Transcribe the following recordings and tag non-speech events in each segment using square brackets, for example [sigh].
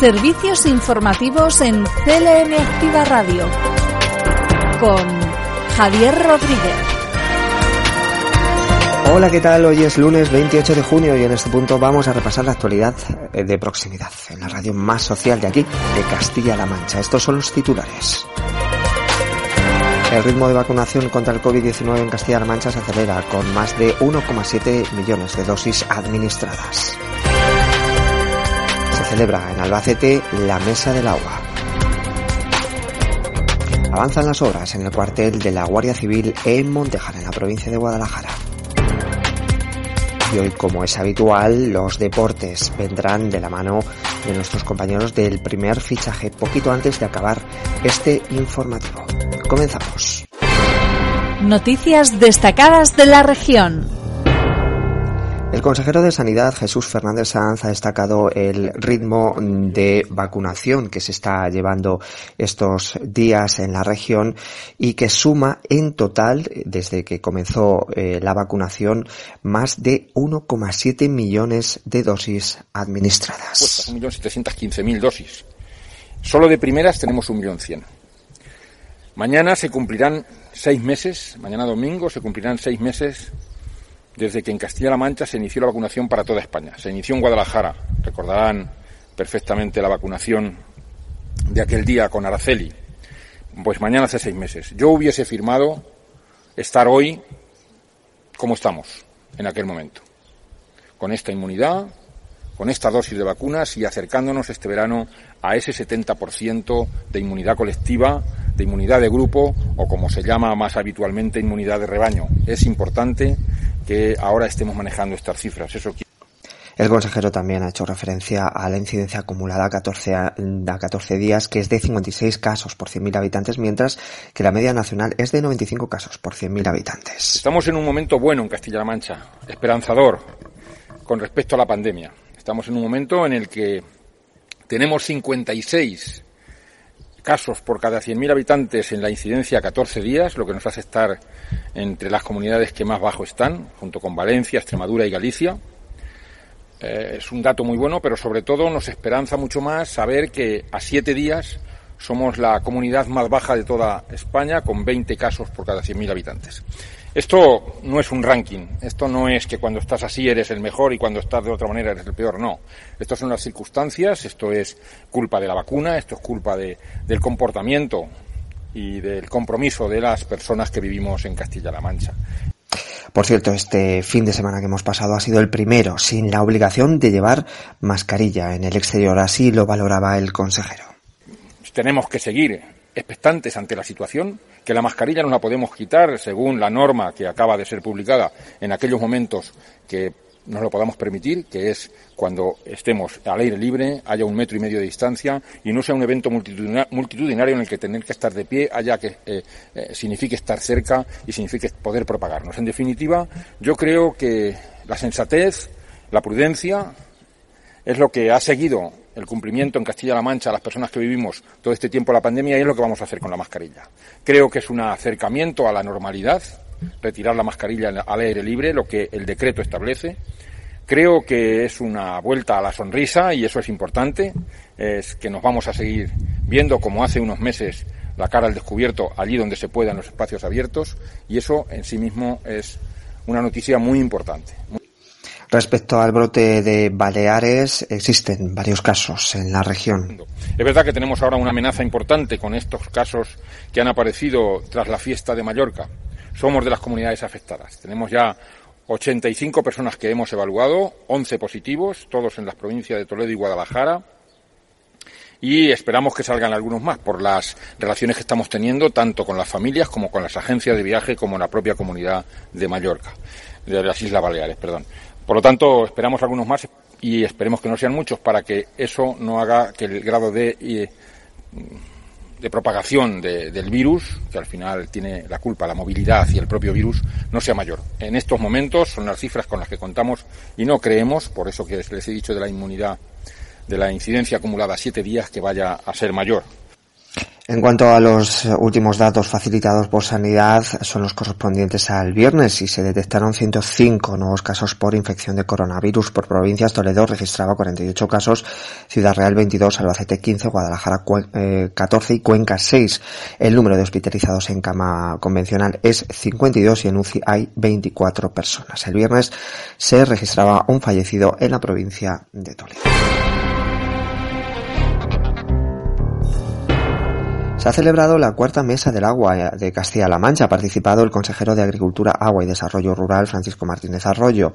Servicios informativos en CLM Activa Radio con Javier Rodríguez. Hola, ¿qué tal? Hoy es lunes 28 de junio y en este punto vamos a repasar la actualidad eh, de proximidad en la radio más social de aquí, de Castilla-La Mancha. Estos son los titulares. El ritmo de vacunación contra el COVID-19 en Castilla-La Mancha se acelera con más de 1,7 millones de dosis administradas celebra en Albacete la Mesa del Agua. Avanzan las obras en el cuartel de la Guardia Civil en Montejar, en la provincia de Guadalajara. Y hoy, como es habitual, los deportes vendrán de la mano de nuestros compañeros del primer fichaje poquito antes de acabar este informativo. Comenzamos. Noticias destacadas de la región. El consejero de Sanidad, Jesús Fernández Sanz, ha destacado el ritmo de vacunación que se está llevando estos días en la región y que suma en total, desde que comenzó eh, la vacunación, más de 1,7 millones de dosis administradas. Pues 1.715.000 dosis. Solo de primeras tenemos 1.100.000. Mañana se cumplirán seis meses, mañana domingo se cumplirán seis meses desde que en Castilla-La Mancha se inició la vacunación para toda España. Se inició en Guadalajara, recordarán perfectamente la vacunación de aquel día con Araceli. Pues mañana hace seis meses. Yo hubiese firmado estar hoy como estamos en aquel momento, con esta inmunidad, con esta dosis de vacunas y acercándonos este verano a ese 70% de inmunidad colectiva, de inmunidad de grupo o como se llama más habitualmente inmunidad de rebaño. Es importante que ahora estemos manejando estas cifras. Eso el consejero también ha hecho referencia a la incidencia acumulada a 14, a 14 días, que es de 56 casos por 100.000 habitantes, mientras que la media nacional es de 95 casos por 100.000 habitantes. Estamos en un momento bueno en Castilla-La Mancha, esperanzador con respecto a la pandemia. Estamos en un momento en el que tenemos 56 casos por cada 100.000 habitantes en la incidencia 14 días, lo que nos hace estar entre las comunidades que más bajo están, junto con Valencia, Extremadura y Galicia. Eh, es un dato muy bueno, pero sobre todo nos esperanza mucho más saber que a siete días somos la comunidad más baja de toda España, con 20 casos por cada 100.000 habitantes. Esto no es un ranking, esto no es que cuando estás así eres el mejor y cuando estás de otra manera eres el peor, no. Estas son las circunstancias, esto es culpa de la vacuna, esto es culpa de, del comportamiento y del compromiso de las personas que vivimos en Castilla-La Mancha. Por cierto, este fin de semana que hemos pasado ha sido el primero sin la obligación de llevar mascarilla en el exterior, así lo valoraba el consejero. Tenemos que seguir expectantes ante la situación, que la mascarilla no la podemos quitar según la norma que acaba de ser publicada en aquellos momentos que nos lo podamos permitir, que es cuando estemos al aire libre, haya un metro y medio de distancia y no sea un evento multitudinario en el que tener que estar de pie haya que eh, eh, signifique estar cerca y signifique poder propagarnos. En definitiva, yo creo que la sensatez, la prudencia es lo que ha seguido el cumplimiento en Castilla-La Mancha a las personas que vivimos todo este tiempo la pandemia y es lo que vamos a hacer con la mascarilla. Creo que es un acercamiento a la normalidad, retirar la mascarilla al aire libre, lo que el decreto establece. Creo que es una vuelta a la sonrisa y eso es importante, es que nos vamos a seguir viendo como hace unos meses la cara al descubierto allí donde se pueda en los espacios abiertos y eso en sí mismo es una noticia muy importante. Respecto al brote de Baleares, existen varios casos en la región. Es verdad que tenemos ahora una amenaza importante con estos casos que han aparecido tras la fiesta de Mallorca. Somos de las comunidades afectadas. Tenemos ya 85 personas que hemos evaluado, 11 positivos, todos en las provincias de Toledo y Guadalajara. Y esperamos que salgan algunos más por las relaciones que estamos teniendo tanto con las familias como con las agencias de viaje como en la propia comunidad de Mallorca, de las Islas Baleares, perdón. Por lo tanto, esperamos algunos más y esperemos que no sean muchos para que eso no haga que el grado de, eh, propagación del virus, que al final tiene la culpa la movilidad y el propio virus, no sea mayor. En estos momentos son las cifras con las que contamos y no creemos, por eso que les he dicho de la inmunidad, de la incidencia acumulada a siete días, que vaya a ser mayor. En cuanto a los últimos datos facilitados por Sanidad, son los correspondientes al viernes y se detectaron 105 nuevos casos por infección de coronavirus por provincias. Toledo registraba 48 casos, Ciudad Real 22, Albacete 15, Guadalajara 14 eh, y Cuenca 6. El número de hospitalizados en cama convencional es 52 y en UCI hay 24 personas. El viernes se registraba un fallecido en la provincia de Toledo. Se ha celebrado la cuarta mesa del agua de Castilla-La Mancha. Ha participado el consejero de Agricultura, Agua y Desarrollo Rural, Francisco Martínez Arroyo,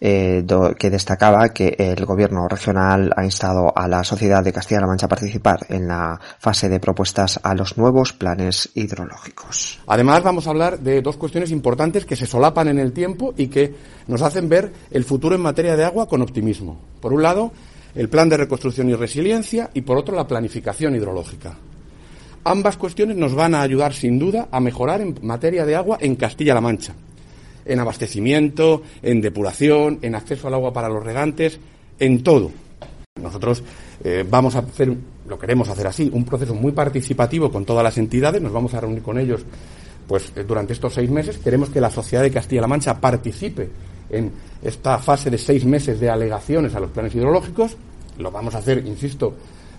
eh, que destacaba que el gobierno regional ha instado a la sociedad de Castilla-La Mancha a participar en la fase de propuestas a los nuevos planes hidrológicos. Además, vamos a hablar de dos cuestiones importantes que se solapan en el tiempo y que nos hacen ver el futuro en materia de agua con optimismo. Por un lado, el plan de reconstrucción y resiliencia y por otro, la planificación hidrológica. Ambas cuestiones nos van a ayudar sin duda a mejorar en materia de agua en Castilla-La Mancha, en abastecimiento, en depuración, en acceso al agua para los regantes, en todo. Nosotros eh, vamos a hacer, lo queremos hacer así, un proceso muy participativo con todas las entidades, nos vamos a reunir con ellos pues eh, durante estos seis meses. Queremos que la sociedad de Castilla-La Mancha participe en esta fase de seis meses de alegaciones a los planes hidrológicos. Lo vamos a hacer, insisto,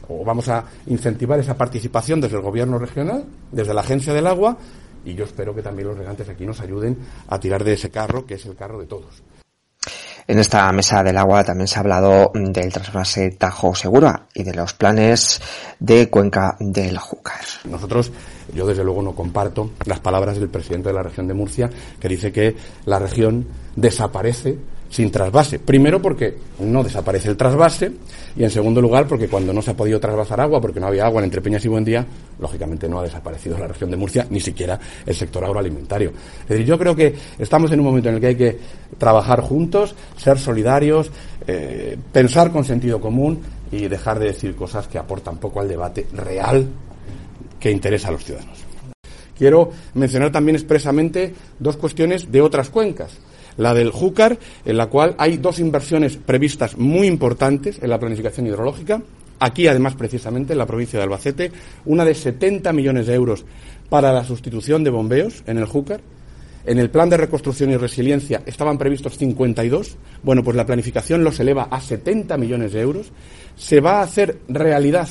o vamos a incentivar esa participación desde el gobierno regional, desde la agencia del agua, y yo espero que también los regantes aquí nos ayuden a tirar de ese carro, que es el carro de todos. En esta mesa del agua también se ha hablado del trasvase Tajo Segura y de los planes de Cuenca del Júcar. Nosotros, yo desde luego no comparto las palabras del presidente de la región de Murcia, que dice que la región desaparece sin trasvase. Primero porque no desaparece el trasvase y en segundo lugar porque cuando no se ha podido trasvasar agua porque no había agua en Entre Peñas y Buendía, lógicamente no ha desaparecido la región de Murcia, ni siquiera el sector agroalimentario. Es decir, yo creo que estamos en un momento en el que hay que trabajar juntos, ser solidarios, eh, pensar con sentido común y dejar de decir cosas que aportan poco al debate real que interesa a los ciudadanos. Quiero mencionar también expresamente dos cuestiones de otras cuencas la del Júcar, en la cual hay dos inversiones previstas muy importantes en la planificación hidrológica. Aquí, además, precisamente en la provincia de Albacete, una de 70 millones de euros para la sustitución de bombeos en el Júcar. En el plan de reconstrucción y resiliencia estaban previstos 52. Bueno, pues la planificación los eleva a 70 millones de euros. Se va a hacer realidad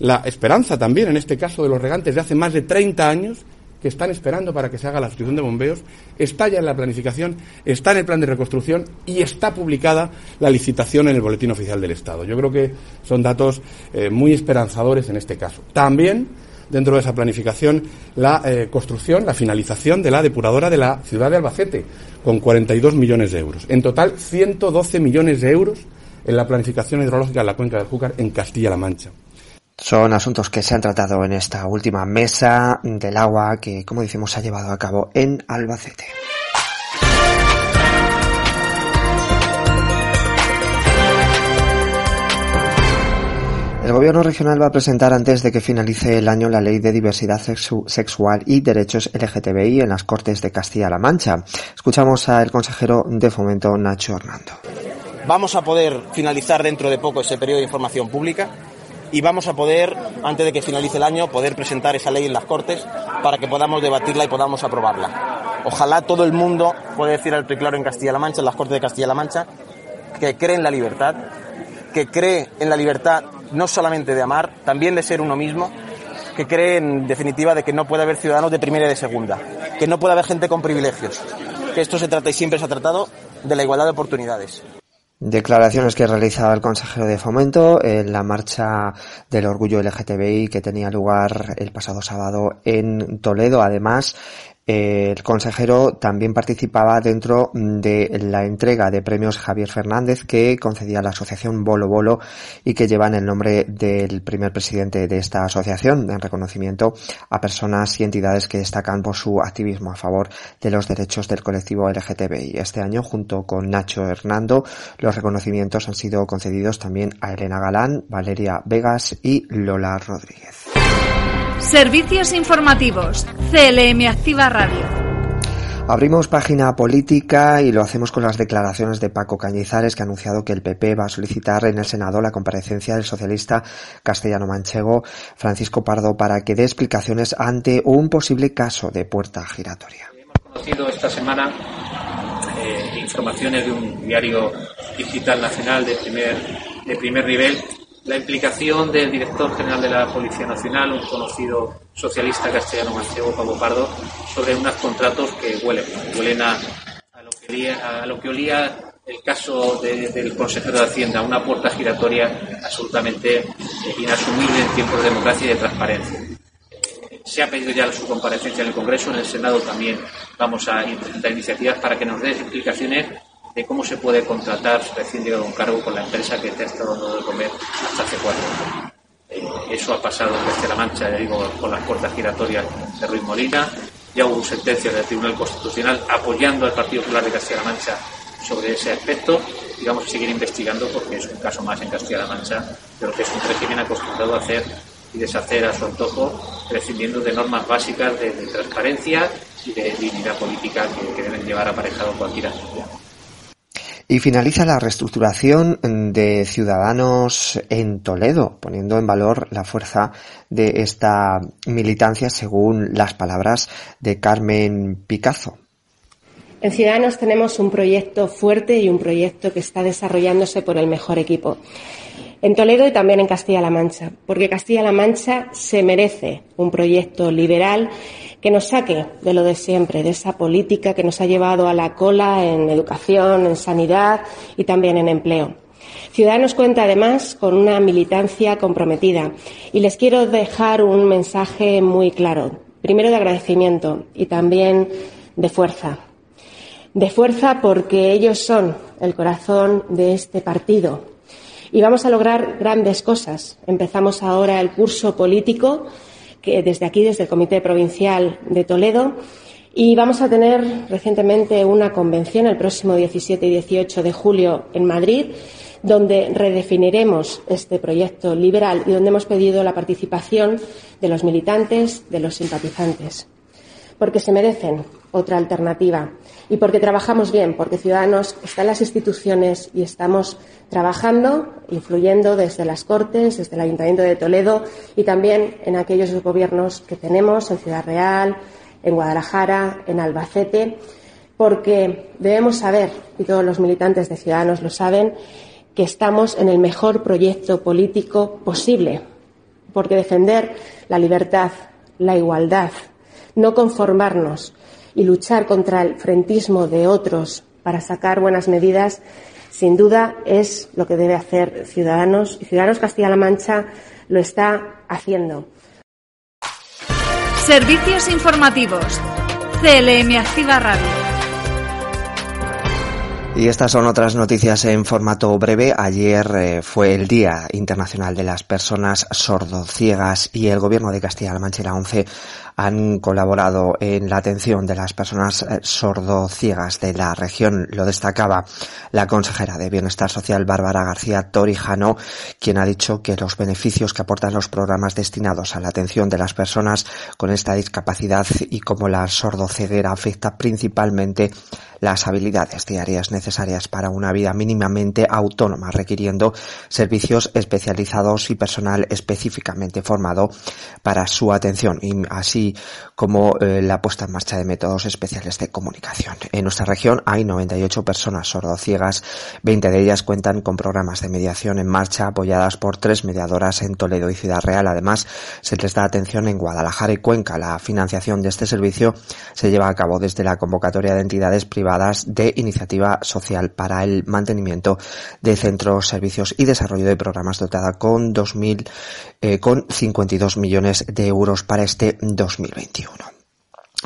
la esperanza también, en este caso, de los regantes de hace más de 30 años, que están esperando para que se haga la sustitución de bombeos, está ya en la planificación, está en el plan de reconstrucción y está publicada la licitación en el Boletín Oficial del Estado. Yo creo que son datos eh, muy esperanzadores en este caso. También dentro de esa planificación la eh, construcción, la finalización de la depuradora de la ciudad de Albacete, con 42 millones de euros. En total, 112 millones de euros en la planificación hidrológica de la cuenca del Júcar en Castilla-La Mancha. Son asuntos que se han tratado en esta última mesa del agua que, como decimos, se ha llevado a cabo en Albacete. El Gobierno regional va a presentar antes de que finalice el año la Ley de Diversidad Sexual y Derechos LGTBI en las Cortes de Castilla-La Mancha. Escuchamos al consejero de Fomento, Nacho Hernando. Vamos a poder finalizar dentro de poco ese periodo de información pública y vamos a poder, antes de que finalice el año, poder presentar esa ley en las Cortes para que podamos debatirla y podamos aprobarla. Ojalá todo el mundo pueda decir alto y claro en Castilla-La Mancha, en las Cortes de Castilla-La Mancha, que cree en la libertad, que cree en la libertad no solamente de amar, también de ser uno mismo, que cree en definitiva de que no puede haber ciudadanos de primera y de segunda, que no puede haber gente con privilegios, que esto se trata y siempre se ha tratado de la igualdad de oportunidades. Declaraciones que realizaba el consejero de Fomento en la marcha del orgullo LGTBI que tenía lugar el pasado sábado en Toledo. Además, el consejero también participaba dentro de la entrega de premios Javier Fernández que concedía la asociación Bolo Bolo y que llevan el nombre del primer presidente de esta asociación en reconocimiento a personas y entidades que destacan por su activismo a favor de los derechos del colectivo LGTBI. Este año, junto con Nacho Hernando, los reconocimientos han sido concedidos también a Elena Galán, Valeria Vegas y Lola Rodríguez. Servicios informativos. CLM Activa Radio. Abrimos página política y lo hacemos con las declaraciones de Paco Cañizares, que ha anunciado que el PP va a solicitar en el Senado la comparecencia del socialista castellano-manchego Francisco Pardo para que dé explicaciones ante un posible caso de puerta giratoria. Hemos conocido esta semana eh, informaciones de un diario digital nacional de primer, de primer nivel la implicación del director general de la Policía Nacional, un conocido socialista castellano manchego, Pablo Pardo, sobre unos contratos que huelen, a, lo, que olía, el caso del consejero de Hacienda, una puerta giratoria absolutamente eh, inasumible en tiempos de democracia y de transparencia. Se ha pedido ya su comparecencia en el Congreso, en el Senado también vamos a presentar iniciativas para que nos dé explicaciones de cómo se puede contratar recién llegado a un cargo con la empresa que te ha estado dando de comer hasta hace cuatro años. Eh, eso ha pasado en Castilla-La Mancha, ya digo, con las puertas giratorias de Ruiz Molina. Ya hubo sentencia del Tribunal Constitucional apoyando al Partido Popular de Castilla-La Mancha sobre ese aspecto y vamos a seguir investigando porque es un caso más en Castilla-La Mancha de lo que es un régimen acostumbrado a hacer y deshacer a su antojo, prescindiendo de normas básicas de, transparencia y de dignidad política que, que deben llevar aparejado cualquier actividad. Y finaliza la reestructuración de Ciudadanos en Toledo, poniendo en valor la fuerza de esta militancia según las palabras de Carmen Picazo. En Ciudadanos tenemos un proyecto fuerte y un proyecto que está desarrollándose por el mejor equipo en Toledo y también en Castilla-La Mancha, porque Castilla-La Mancha se merece un proyecto liberal que nos saque de lo de siempre, de esa política que nos ha llevado a la cola en educación, en sanidad y también en empleo. Ciudadanos cuenta además con una militancia comprometida y les quiero dejar un mensaje muy claro. Primero de agradecimiento y también de fuerza. De fuerza porque ellos son el corazón de este partido, y vamos a lograr grandes cosas. Empezamos ahora el curso político que desde aquí, desde el Comité Provincial de Toledo, y vamos a tener recientemente una convención el próximo 17 y 18 de julio en Madrid, donde redefiniremos este proyecto liberal y donde hemos pedido la participación de los militantes, de los simpatizantes, porque se merecen otra alternativa y porque trabajamos bien, porque Ciudadanos está en las instituciones y estamos trabajando, influyendo desde las Cortes, desde el Ayuntamiento de Toledo y también en aquellos gobiernos que tenemos en Ciudad Real, en Guadalajara, en Albacete, porque debemos saber, y todos los militantes de Ciudadanos lo saben, que estamos en el mejor proyecto político posible, porque defender la libertad, la igualdad, no conformarnos y luchar contra el frentismo de otros para sacar buenas medidas, sin duda es lo que debe hacer Ciudadanos y Ciudadanos Castilla-La Mancha lo está haciendo. Servicios informativos. CLM Activa Radio. Y estas son otras noticias en formato breve. Ayer eh, fue el Día Internacional de las Personas Sordociegas y el Gobierno de Castilla-La Mancha y la ONCE han colaborado en la atención de las personas eh, sordociegas de la región. Lo destacaba la consejera de Bienestar Social, Bárbara García Torijano, quien ha dicho que los beneficios que aportan los programas destinados a la atención de las personas con esta discapacidad y como la sordoceguera afecta principalmente las habilidades diarias necesarias para una vida mínimamente autónoma, requiriendo servicios especializados y personal específicamente formado para su atención y así como eh, la puesta en marcha de métodos especiales de comunicación. En nuestra región hay 98 personas sordociegas, 20 de ellas cuentan con programas de mediación en marcha apoyadas por tres mediadoras en Toledo y Ciudad Real. Además, se les da atención en Guadalajara y Cuenca. La financiación de este servicio se lleva a cabo desde la convocatoria de entidades privadas de iniciativa social para el mantenimiento de centros, servicios y desarrollo de programas dotada con 2000 eh, con 52 millones de euros para este 2021.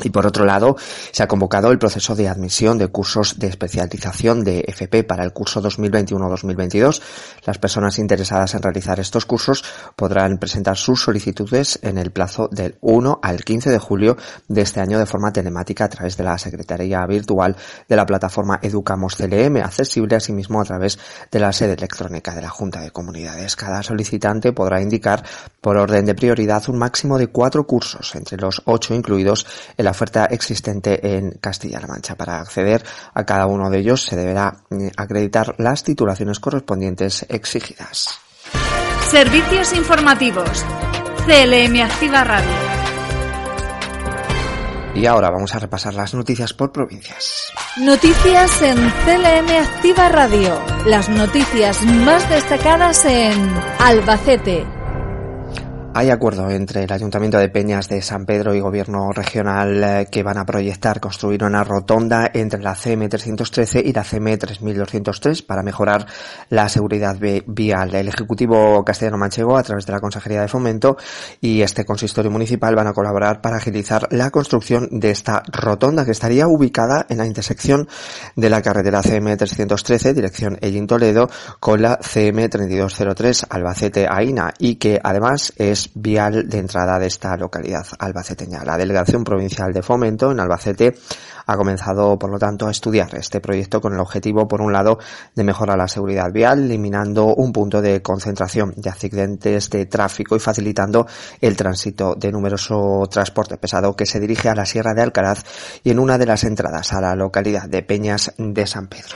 Y por otro lado, se ha convocado el proceso de admisión de cursos de especialización de FP para el curso 2021-2022. Las personas interesadas en realizar estos cursos podrán presentar sus solicitudes en el plazo del 1 al 15 de julio de este año de forma telemática a través de la Secretaría Virtual de la plataforma Educamos CLM, accesible asimismo a través de la sede electrónica de la Junta de Comunidades. Cada solicitante podrá indicar por orden de prioridad un máximo de cuatro cursos, entre los ocho incluidos en la oferta existente en Castilla-La Mancha. Para acceder a cada uno de ellos se deberá eh, acreditar las titulaciones correspondientes exigidas. Servicios informativos. CLM Activa Radio. Y ahora vamos a repasar las noticias por provincias. Noticias en CLM Activa Radio. Las noticias más destacadas en Albacete, hay acuerdo entre el Ayuntamiento de Peñas de San Pedro y Gobierno Regional eh, que van a proyectar construir una rotonda entre la CM 313 y la CM 3203 para mejorar la seguridad vial. El Ejecutivo Castellano Manchego, a través de la Consejería de Fomento y este consistorio municipal, van a colaborar para agilizar la construcción de esta rotonda que estaría ubicada en la intersección de la carretera CM 313, dirección Ellín Toledo, con la CM 3203 Albacete Aina y que además vial de entrada de esta localidad albaceteña. La Delegación Provincial de Fomento en Albacete ha comenzado, por lo tanto, a estudiar este proyecto con el objetivo, por un lado, de mejorar la seguridad vial, eliminando un punto de concentración de accidentes de tráfico y facilitando el tránsito de numeroso transporte pesado que se dirige a la Sierra de Alcaraz y en una de las entradas a la localidad de Peñas de San Pedro.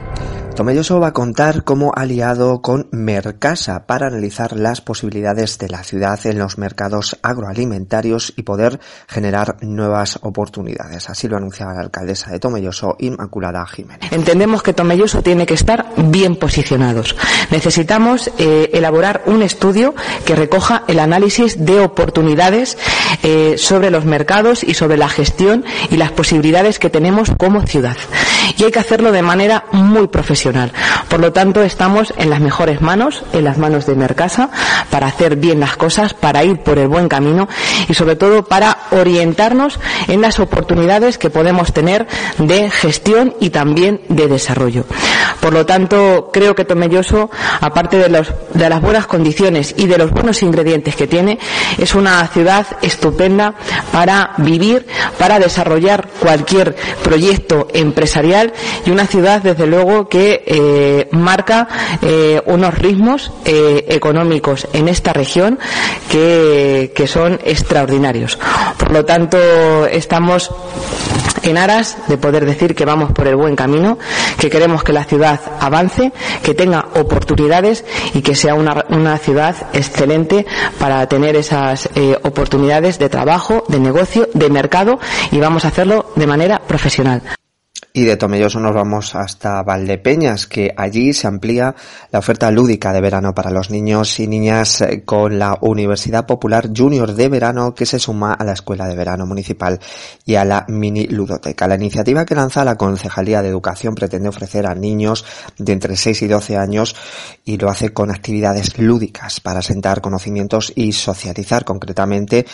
Tomelloso va a contar cómo ha aliado con Mercasa para analizar las posibilidades de la ciudad en los mercados agroalimentarios y poder generar nuevas oportunidades. Así lo anunciaba la alcaldesa de Tomelloso, Inmaculada Jiménez. Entendemos que Tomelloso tiene que estar bien posicionados. Necesitamos eh, elaborar un estudio que recoja el análisis de oportunidades eh, sobre los mercados y sobre la gestión y las posibilidades que tenemos como ciudad. Y hay que hacerlo de manera muy profesional por lo tanto, estamos en las mejores manos, en las manos de Mercasa, para hacer bien las cosas, para ir por el buen camino y sobre todo para orientarnos en las oportunidades que podemos tener de gestión y también de desarrollo. Por lo tanto, creo que Tomelloso, aparte de, de las buenas condiciones y de los buenos ingredientes que tiene, es una ciudad estupenda para vivir, para desarrollar cualquier proyecto empresarial y una ciudad, desde luego, que eh, marca eh, unos ritmos eh, económicos en esta región que, que son extraordinarios. Por lo tanto, estamos en aras de poder decir que vamos por el buen camino, que queremos que la ciudad avance, que tenga oportunidades y que sea una, una ciudad excelente para tener esas oportunidades de trabajo, de negocio, de mercado y vamos a hacerlo de manera profesional. Y de Tomelloso nos vamos hasta Valdepeñas, que allí se amplía la oferta lúdica de verano para los niños y niñas eh, con la Universidad Popular Junior de Verano que se suma a la Escuela de Verano Municipal y a la Mini Ludoteca. La iniciativa que lanza la Concejalía de Educación pretende ofrecer a niños de entre 6 y 12 años y lo hace con actividades lúdicas para sentar conocimientos y socializar. Concretamente,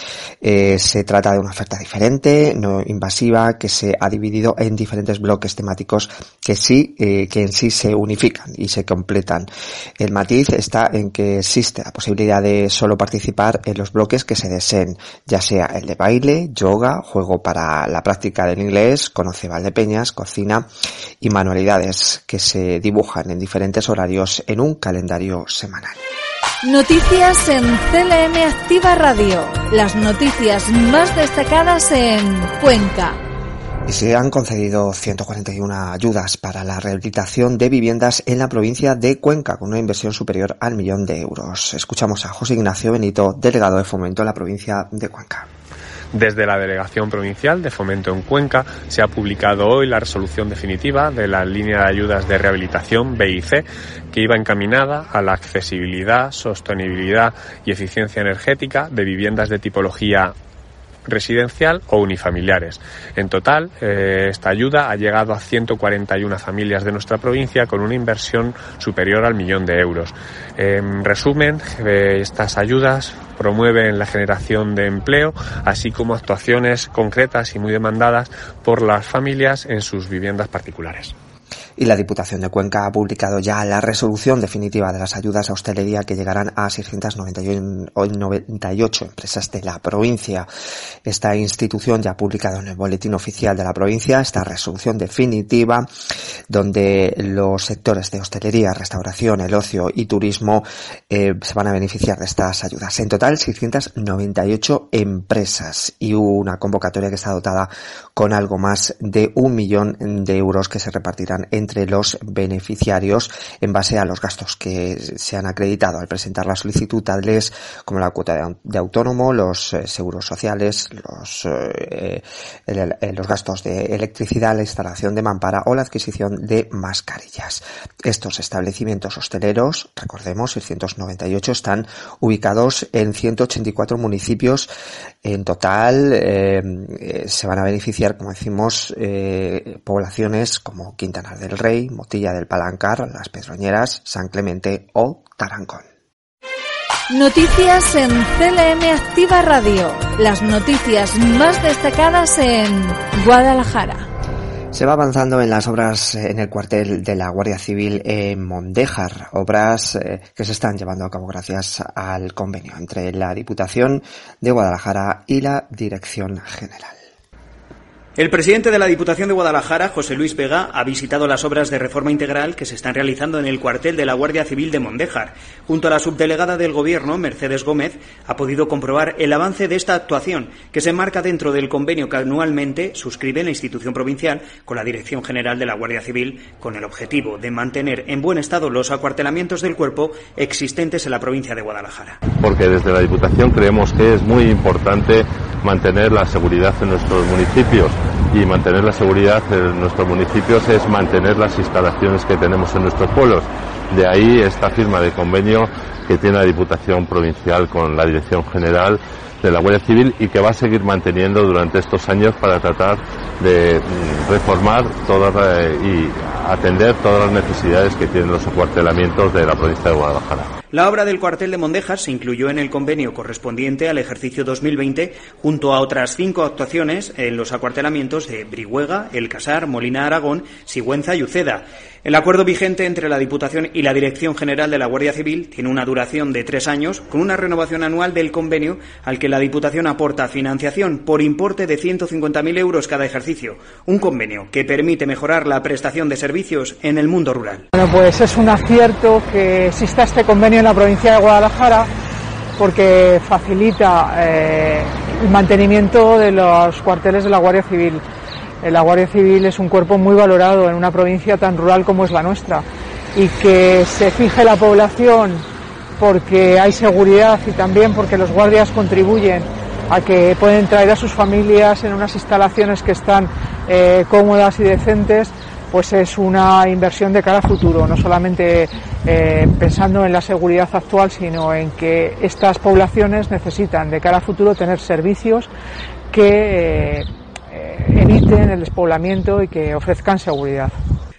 eh, se trata de una oferta diferente, no invasiva, que se ha dividido en diferentes bloques temáticos que sí, eh, que en sí se unifican y se completan. El matiz está en que existe la posibilidad de solo participar en los bloques que se deseen, ya sea el de baile, yoga, juego para la práctica del inglés, conoce Valdepeñas, cocina y manualidades que se dibujan en diferentes horarios en un calendario semanal. Noticias en CLM Activa Radio. Las noticias más destacadas en Cuenca. Y se han concedido 141 ayudas para la rehabilitación de viviendas en la provincia de Cuenca, con una inversión superior al millón de euros. Escuchamos a José Ignacio Benito, delegado de Fomento en la provincia de Cuenca. Desde la Delegación Provincial de Fomento en Cuenca se ha publicado hoy la resolución definitiva de la línea de ayudas de rehabilitación BIC que iba encaminada a la accesibilidad, sostenibilidad y eficiencia energética de viviendas de tipología residencial o unifamiliares. En total, eh, esta ayuda ha llegado a 141 familias de nuestra provincia con una inversión superior al millón de euros. En resumen, eh, estas ayudas promueven la generación de empleo, así como actuaciones concretas y muy demandadas por las familias en sus viviendas particulares. Y la Diputación de Cuenca ha publicado ya la resolución definitiva de las ayudas a hostelería que llegarán a 698 empresas de la provincia. Esta institución ya ha publicado en el boletín oficial de la provincia esta resolución definitiva donde los sectores de hostelería, restauración, el ocio y turismo eh, se van a beneficiar de estas ayudas. En total, 698 empresas y una convocatoria que está dotada con algo más de un millón de euros que se repartirán entre los beneficiarios en base a los gastos que se han acreditado al presentar la solicitud, tales como la cuota de autónomo, los eh, seguros sociales, los, eh, los gastos de electricidad, la instalación de mampara o la adquisición de mascarillas. Estos establecimientos hosteleros, recordemos, 698 están ubicados en 184 municipios. En total eh, eh, se van a beneficiar, como decimos, eh, poblaciones como Quintana del Rey, Motilla del Palancar, Las Pedroñeras, San Clemente o Tarancón. Noticias en CLM Activa Radio. Las noticias más destacadas en Guadalajara. Se va avanzando en las obras en el cuartel de la Guardia Civil en Mondéjar, obras eh, que se están llevando a cabo gracias al convenio entre la Diputación de Guadalajara y la Dirección General. El presidente de la Diputación de Guadalajara, José Luis Vega, ha visitado las obras de reforma integral que se están realizando en el cuartel de la Guardia Civil de Mondéjar. Junto a la subdelegada del Gobierno, Mercedes Gómez, ha podido comprobar el avance de esta actuación, que se enmarca dentro del convenio que anualmente suscribe la institución provincial con la Dirección General de la Guardia Civil, con el objetivo de mantener en buen estado los acuartelamientos del cuerpo existentes en la provincia de Guadalajara. Porque desde la Diputación creemos que es muy importante mantener la seguridad en nuestros municipios y mantener la seguridad en nuestros municipios es mantener las instalaciones que tenemos en nuestros pueblos. De ahí esta firma de convenio que tiene la Diputación Provincial con la Dirección General de la Guardia Civil y que va a seguir manteniendo durante estos años para tratar de mm, reformar todas eh, y atender todas las necesidades que tienen los acuartelamientos de la provincia de Guadalajara. La obra del cuartel de Mondejas se incluyó en el convenio correspondiente al ejercicio 2020 junto a otras cinco actuaciones en los acuartelamientos de Brihuega, El Casar, Molina Aragón, Sigüenza y Uceda. El acuerdo vigente entre la Diputación y la Dirección General de la Guardia Civil tiene una duración de tres años con una renovación anual del convenio al que la Diputación aporta financiación por importe de 150.000 euros cada ejercicio. Un convenio que permite mejorar la prestación de servicios en el mundo rural. Bueno, pues es un acierto que exista este convenio en la provincia de Guadalajara porque facilita eh, el mantenimiento de los cuarteles de la Guardia Civil. Eh, la Guardia Civil es un cuerpo muy valorado en una provincia tan rural como es la nuestra y que se fije la población porque hay seguridad y también porque los guardias contribuyen a que pueden traer a sus familias en unas instalaciones que están eh, cómodas y decentes pues es una inversión de cara a futuro, no solamente eh, pensando en la seguridad actual, sino en que estas poblaciones necesitan de cara futuro tener servicios que eh, eviten el despoblamiento y que ofrezcan seguridad.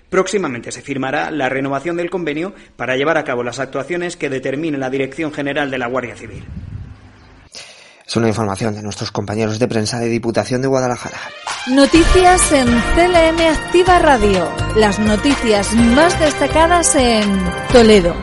Próximamente se firmará la renovación del convenio para llevar a cabo las actuaciones que determine la Dirección General de la Guardia Civil. Es una información de nuestros compañeros de prensa de Diputación de Guadalajara. Noticias en CLM Activa Radio. Las noticias más destacadas en Toledo.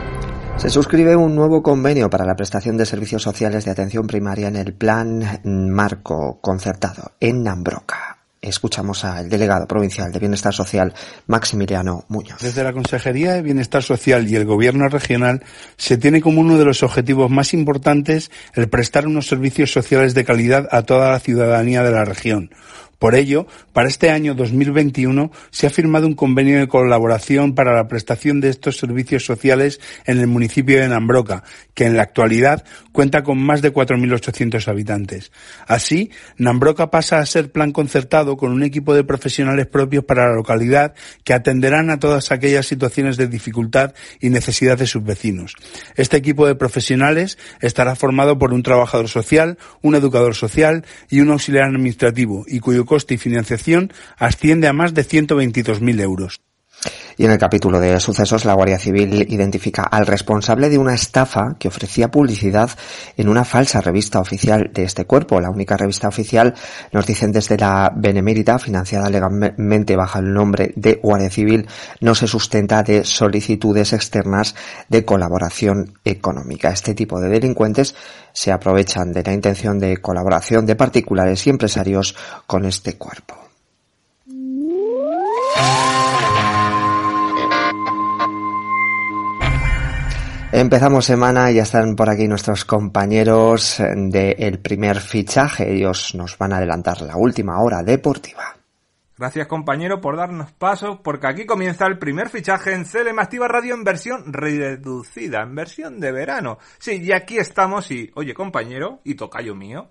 Se suscribe un nuevo convenio para la prestación de servicios sociales de atención primaria en el Plan Marco Concertado en Nambroca escuchamos al delegado provincial de Bienestar Social, Maximiliano Muñoz. Desde la Consejería de Bienestar Social y el Gobierno regional se tiene como uno de los objetivos más importantes el prestar unos servicios sociales de calidad a toda la ciudadanía de la región por ello, para este año 2021 se ha firmado un convenio de colaboración para la prestación de estos servicios sociales en el municipio de Nambroca, que en la actualidad cuenta con más de 4.800 habitantes. Así, Nambroca pasa a ser plan concertado con un equipo de profesionales propios para la localidad que atenderán a todas aquellas situaciones de dificultad y necesidad de sus vecinos. Este equipo de profesionales estará formado por un trabajador social, un educador social y un auxiliar administrativo y cuyo coste y financiación asciende a más de 122.000 euros. Y en el capítulo de sucesos, la Guardia Civil identifica al responsable de una estafa que ofrecía publicidad en una falsa revista oficial de este cuerpo. La única revista oficial, nos dicen desde la Benemérita, financiada legalmente bajo el nombre de Guardia Civil, no se sustenta de solicitudes externas de colaboración económica. Este tipo de delincuentes se aprovechan de la intención de colaboración de particulares y empresarios con este cuerpo. Empezamos semana y ya están por aquí nuestros compañeros del primer fichaje. Ellos nos van a adelantar la última hora deportiva. Gracias compañero por darnos paso, porque aquí comienza el primer fichaje en CLM Activa Radio en versión reducida, en versión de verano. Sí, y aquí estamos y, oye compañero, y tocayo mío,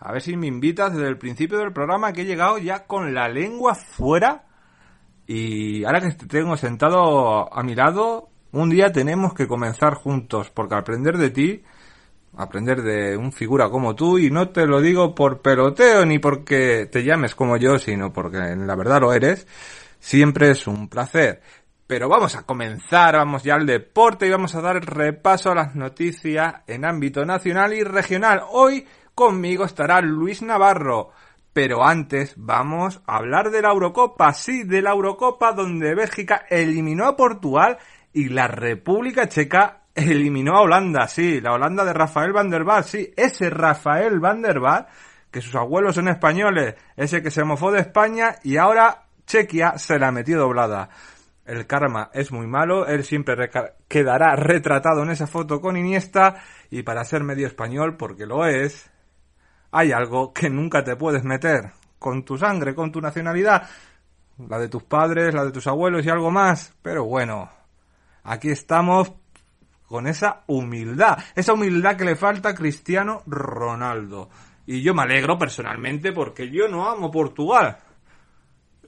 a ver si me invitas desde el principio del programa que he llegado ya con la lengua fuera y ahora que te tengo sentado a mi lado, un día tenemos que comenzar juntos, porque aprender de ti, aprender de un figura como tú, y no te lo digo por peloteo ni porque te llames como yo, sino porque en la verdad lo eres, siempre es un placer. Pero vamos a comenzar, vamos ya al deporte y vamos a dar repaso a las noticias en ámbito nacional y regional. Hoy conmigo estará Luis Navarro. Pero antes vamos a hablar de la Eurocopa, sí, de la Eurocopa donde Bélgica eliminó a Portugal y la República Checa eliminó a Holanda, sí, la Holanda de Rafael van der Vaart, sí, ese Rafael van der Vaart, que sus abuelos son españoles, ese que se mofó de España y ahora Chequia se la metió doblada. El karma es muy malo, él siempre quedará retratado en esa foto con Iniesta y para ser medio español, porque lo es, hay algo que nunca te puedes meter con tu sangre, con tu nacionalidad, la de tus padres, la de tus abuelos y algo más, pero bueno, Aquí estamos con esa humildad, esa humildad que le falta a Cristiano Ronaldo. Y yo me alegro personalmente porque yo no amo Portugal.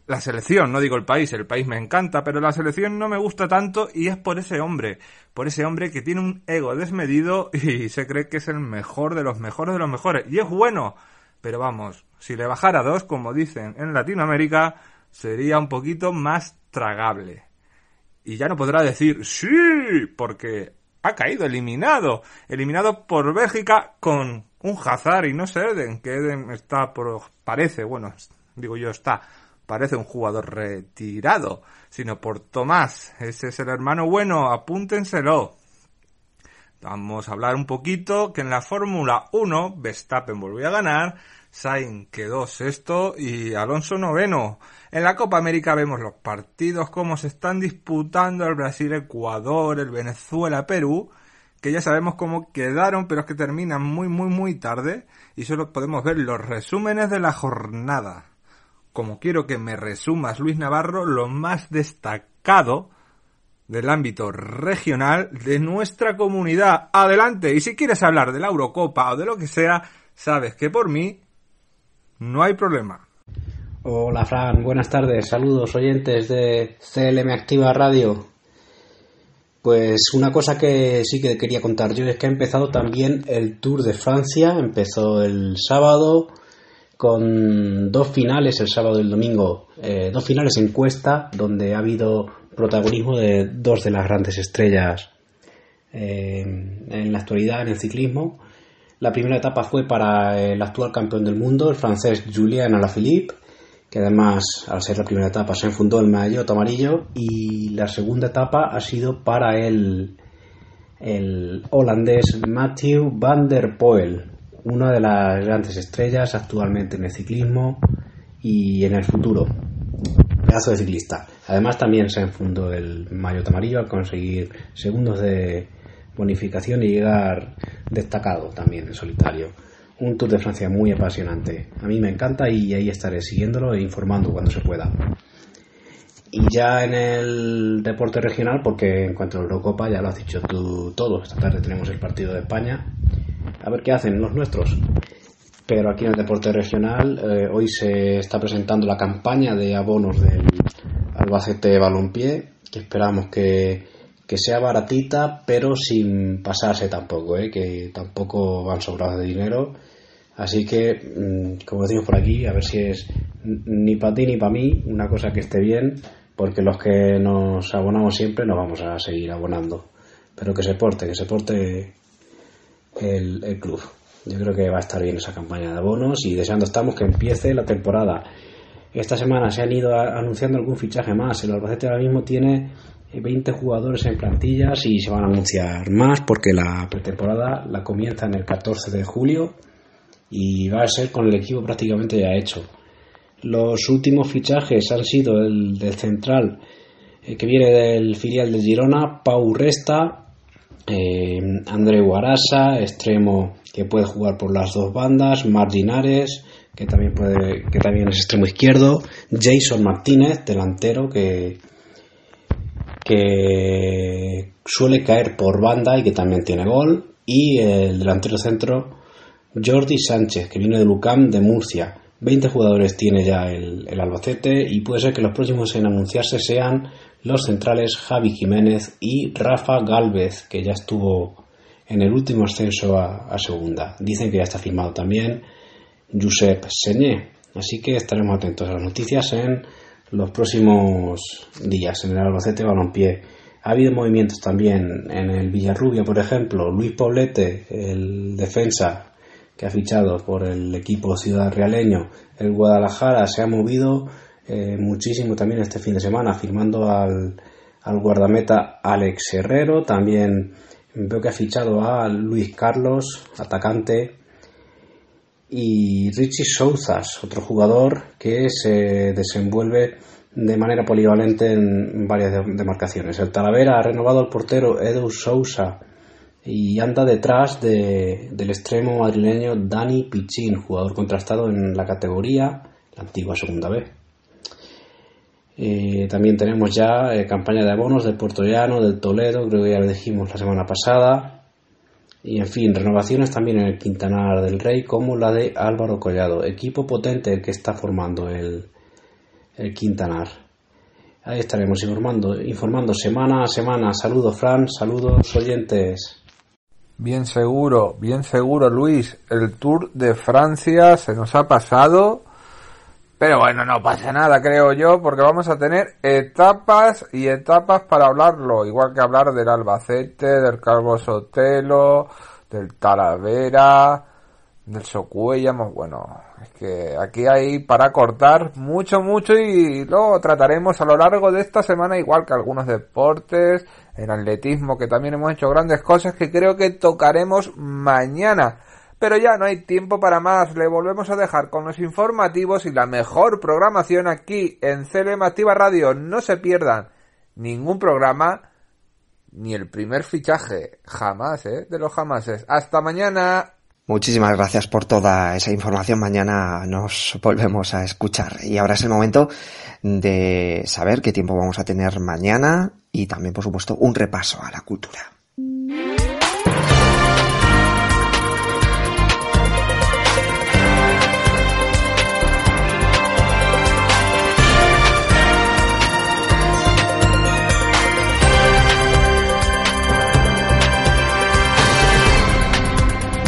La selección, no digo el país, el país me encanta, pero la selección no me gusta tanto y es por ese hombre, por ese hombre que tiene un ego desmedido [laughs] y se cree que es el mejor de los mejores de los mejores. Y es bueno, pero vamos, si le bajara dos, como dicen en Latinoamérica, sería un poquito más tragable y ya no podrá decir sí, porque ha caído eliminado, eliminado por Bélgica con un Hazard y no sé Eden, que Eden está por, parece, bueno, digo yo está, parece un jugador retirado, sino por Tomás, ese es el hermano bueno, apúntenselo. Vamos a hablar un poquito que en la Fórmula 1 Verstappen volvió a ganar, Sainz quedó sexto y Alonso noveno. En la Copa América vemos los partidos como se están disputando el Brasil-Ecuador, el Venezuela-Perú, que ya sabemos cómo quedaron, pero es que terminan muy, muy, muy tarde y solo podemos ver los resúmenes de la jornada. Como quiero que me resumas, Luis Navarro, lo más destacado del ámbito regional de nuestra comunidad. Adelante, y si quieres hablar de la Eurocopa o de lo que sea, sabes que por mí no hay problema. Hola Fran, buenas tardes, saludos oyentes de CLM Activa Radio. Pues una cosa que sí que quería contar yo es que ha empezado también el Tour de Francia, empezó el sábado con dos finales, el sábado y el domingo, eh, dos finales en cuesta donde ha habido protagonismo de dos de las grandes estrellas eh, en la actualidad en el ciclismo. La primera etapa fue para el actual campeón del mundo, el francés Julien Alaphilippe, que además al ser la primera etapa se enfundó el maillot amarillo y la segunda etapa ha sido para el, el holandés Matthew van der Poel, una de las grandes estrellas actualmente en el ciclismo y en el futuro. Pedazo de ciclista. Además también se enfundó el maillot amarillo al conseguir segundos de bonificación y llegar destacado también en solitario un Tour de Francia muy apasionante. A mí me encanta y ahí estaré siguiéndolo e informando cuando se pueda. Y ya en el deporte regional, porque en cuanto a la Eurocopa, ya lo has dicho tú todo, esta tarde tenemos el partido de España. A ver qué hacen los nuestros. Pero aquí en el deporte regional, eh, hoy se está presentando la campaña de abonos del Albacete Balompié, que esperamos que, que sea baratita, pero sin pasarse tampoco, ¿eh? que tampoco van sobrados de dinero Así que, mm, como decimos por aquí, a ver si es ni para ti ni para mí, una cosa que esté bien, porque los que nos abonamos siempre nos vamos a seguir abonando. Pero que se porte, que se porte el, el club. Yo creo que va a estar bien esa campaña de abonos y deseando estamos que empiece la temporada. Esta semana se han ido anunciando algún fichaje más. El Albacete ahora mismo tiene 20 jugadores en plantillas y se van a anunciar más porque la pretemporada la comienza en el 14 de julio y va a ser con el equipo prácticamente ya hecho. Los últimos fichajes han sido el del central eh, que viene del filial de Girona, Pau Resta, eh, André Guarasa, extremo que puede jugar por las dos bandas, Marginares, que también puede, que también es extremo izquierdo, Jason Martínez, delantero que que suele caer por banda y que también tiene gol, y el delantero centro Jordi Sánchez, que viene de Lucam de Murcia. 20 jugadores tiene ya el, Albacete y puede ser que los próximos en anunciarse sean los centrales Javi Jiménez y Rafa Galvez, que ya estuvo en el último ascenso a, segunda. Dicen que ya está firmado también Josep Sené. Así que estaremos atentos a las noticias en los próximos días en el Albacete Balompié. Ha habido movimientos también en el Villarrubia, por ejemplo. Luis Poblete, el defensa que ha fichado por el equipo ciudad realeño. El Guadalajara se ha movido eh, muchísimo también este fin de semana, firmando al, al guardameta Alex Herrero. También veo que ha fichado a Luis Carlos, atacante y Richie Souzas, otro jugador que se desenvuelve de manera polivalente en varias demarcaciones. El Talavera ha renovado al portero Edu Sousa y anda detrás del extremo madrileño Dani Pichín, jugador contrastado en la categoría, la antigua segunda B. Eh, también tenemos ya eh, campaña de abonos del Puerto Llano, del Toledo, creo que ya lo dijimos la semana pasada. Y en fin, renovaciones también en el Quintanar del Rey, como la de Álvaro Collado, equipo potente que está formando el, el Quintanar. Ahí estaremos informando, informando semana a semana. Saludos, Fran, saludos, oyentes. Bien seguro, bien seguro, Luis. El Tour de Francia se nos ha pasado pero bueno, no pasa nada, creo yo, porque vamos a tener etapas y etapas para hablarlo, igual que hablar del Albacete, del Calvo Sotelo, del Talavera, del Socuellamos, bueno, es que aquí hay para cortar mucho, mucho y lo trataremos a lo largo de esta semana, igual que algunos deportes, el atletismo, que también hemos hecho grandes cosas que creo que tocaremos mañana. Pero ya no hay tiempo para más, le volvemos a dejar con los informativos y la mejor programación aquí en CLM Activa Radio. No se pierdan ningún programa ni el primer fichaje, jamás, ¿eh? De los jamases. Hasta mañana. Muchísimas gracias por toda esa información. Mañana nos volvemos a escuchar. Y ahora es el momento de saber qué tiempo vamos a tener mañana y también, por supuesto, un repaso a la cultura.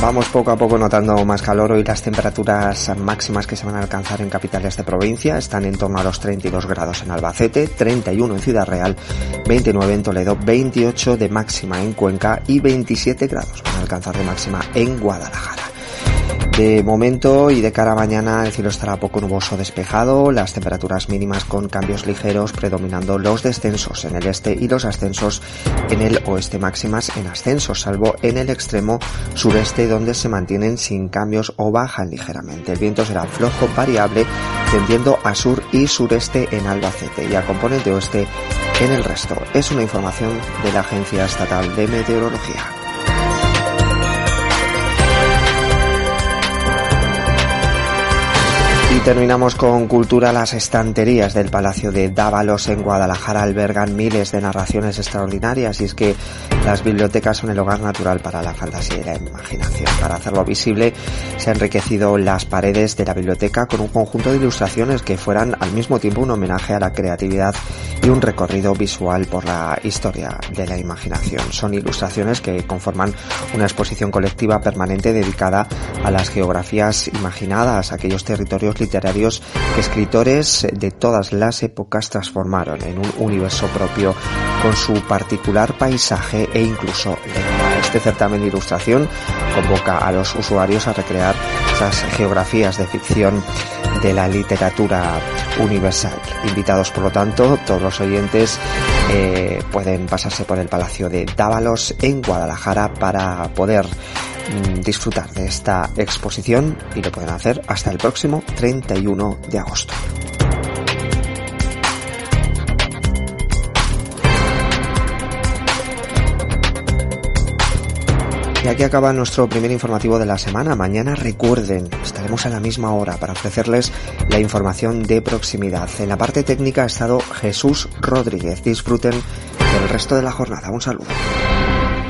Vamos poco a poco notando más calor. Hoy las temperaturas máximas que se van a alcanzar en capitales de provincia están en torno a los 32 grados en Albacete, 31 en Ciudad Real, 29 en Toledo, 28 de máxima en Cuenca y 27 grados van a alcanzar de máxima en Guadalajara. De momento y de cara a mañana el cielo estará poco nuboso despejado, las temperaturas mínimas con cambios ligeros predominando los descensos en el este y los ascensos en el oeste máximas en ascensos, salvo en el extremo sureste donde se mantienen sin cambios o bajan ligeramente. El viento será flojo variable tendiendo a sur y sureste en Albacete y a componente oeste en el resto. Es una información de la Agencia Estatal de Meteorología. Terminamos con cultura. Las estanterías del Palacio de Dávalos en Guadalajara albergan miles de narraciones extraordinarias y es que las bibliotecas son el hogar natural para la fantasía y la imaginación. Para hacerlo visible se han enriquecido las paredes de la biblioteca con un conjunto de ilustraciones que fueran al mismo tiempo un homenaje a la creatividad y un recorrido visual por la historia de la imaginación. Son ilustraciones que conforman una exposición colectiva permanente dedicada a las geografías imaginadas, aquellos territorios literarios que escritores de todas las épocas transformaron en un universo propio con su particular paisaje e incluso lengua. Este certamen de ilustración convoca a los usuarios a recrear esas geografías de ficción de la literatura universal. Invitados, por lo tanto, todos los oyentes eh, pueden pasarse por el Palacio de Dávalos en Guadalajara para poder disfrutar de esta exposición y lo pueden hacer hasta el próximo 31 de agosto. Y aquí acaba nuestro primer informativo de la semana. Mañana recuerden, estaremos a la misma hora para ofrecerles la información de proximidad. En la parte técnica ha estado Jesús Rodríguez. Disfruten del resto de la jornada. Un saludo.